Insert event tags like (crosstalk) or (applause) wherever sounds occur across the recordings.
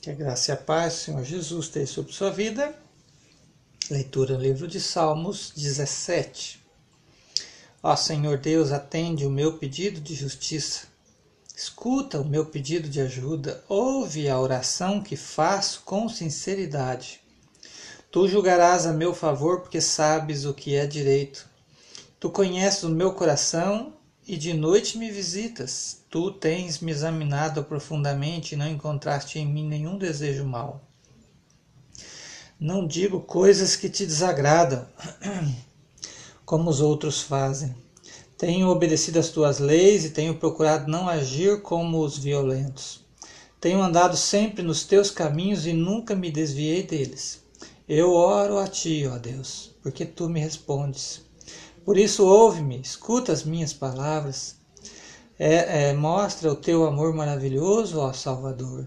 Que a graça e a paz do Senhor Jesus esteja sobre sua vida. Leitura no livro de Salmos 17. Ó Senhor Deus, atende o meu pedido de justiça. Escuta o meu pedido de ajuda. Ouve a oração que faço com sinceridade. Tu julgarás a meu favor porque sabes o que é direito. Tu conheces o meu coração e de noite me visitas. Tu tens me examinado profundamente e não encontraste em mim nenhum desejo mau. Não digo coisas que te desagradam, (clears throat) como os outros fazem. Tenho obedecido às tuas leis e tenho procurado não agir como os violentos. Tenho andado sempre nos teus caminhos e nunca me desviei deles. Eu oro a ti, ó Deus, porque tu me respondes. Por isso, ouve-me, escuta as minhas palavras. É, é, mostra o teu amor maravilhoso, ó Salvador.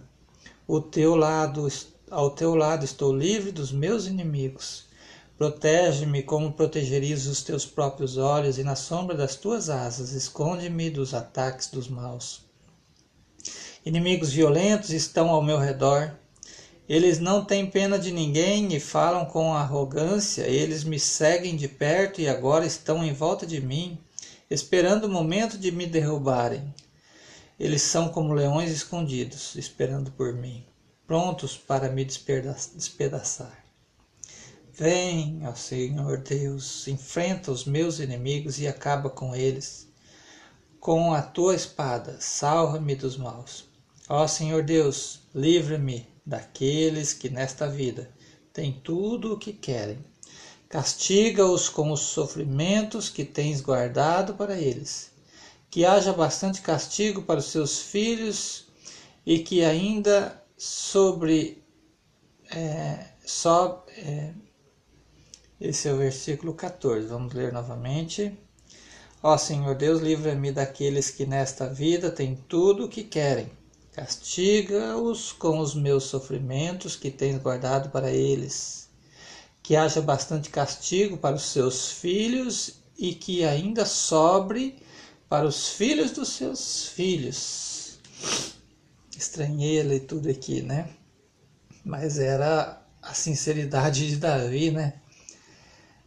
O teu lado, ao teu lado estou livre dos meus inimigos. Protege-me como protegerias os teus próprios olhos, e na sombra das tuas asas esconde-me dos ataques dos maus. Inimigos violentos estão ao meu redor, eles não têm pena de ninguém e falam com arrogância. Eles me seguem de perto e agora estão em volta de mim, esperando o momento de me derrubarem. Eles são como leões escondidos, esperando por mim, prontos para me despedaçar. Vem, ó Senhor Deus, enfrenta os meus inimigos e acaba com eles. Com a tua espada, salva-me dos maus. Ó Senhor Deus, livra-me daqueles que nesta vida têm tudo o que querem. Castiga-os com os sofrimentos que tens guardado para eles. Que haja bastante castigo para os seus filhos e que ainda sobre. É, só, é, esse é o versículo 14. Vamos ler novamente. Ó Senhor Deus, livra-me daqueles que nesta vida têm tudo o que querem Castiga-os com os meus sofrimentos que tens guardado para eles. Que haja bastante castigo para os seus filhos e que ainda sobre para os filhos dos seus filhos. Estranhei a leitura aqui, né? Mas era a sinceridade de Davi, né?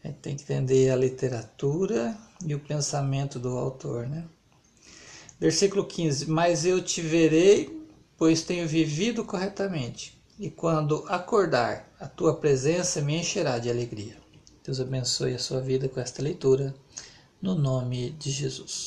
A gente tem que entender a literatura e o pensamento do autor, né? Versículo 15: Mas eu te verei pois tenho vivido corretamente, e quando acordar, a tua presença me encherá de alegria. Deus abençoe a sua vida com esta leitura, no nome de Jesus.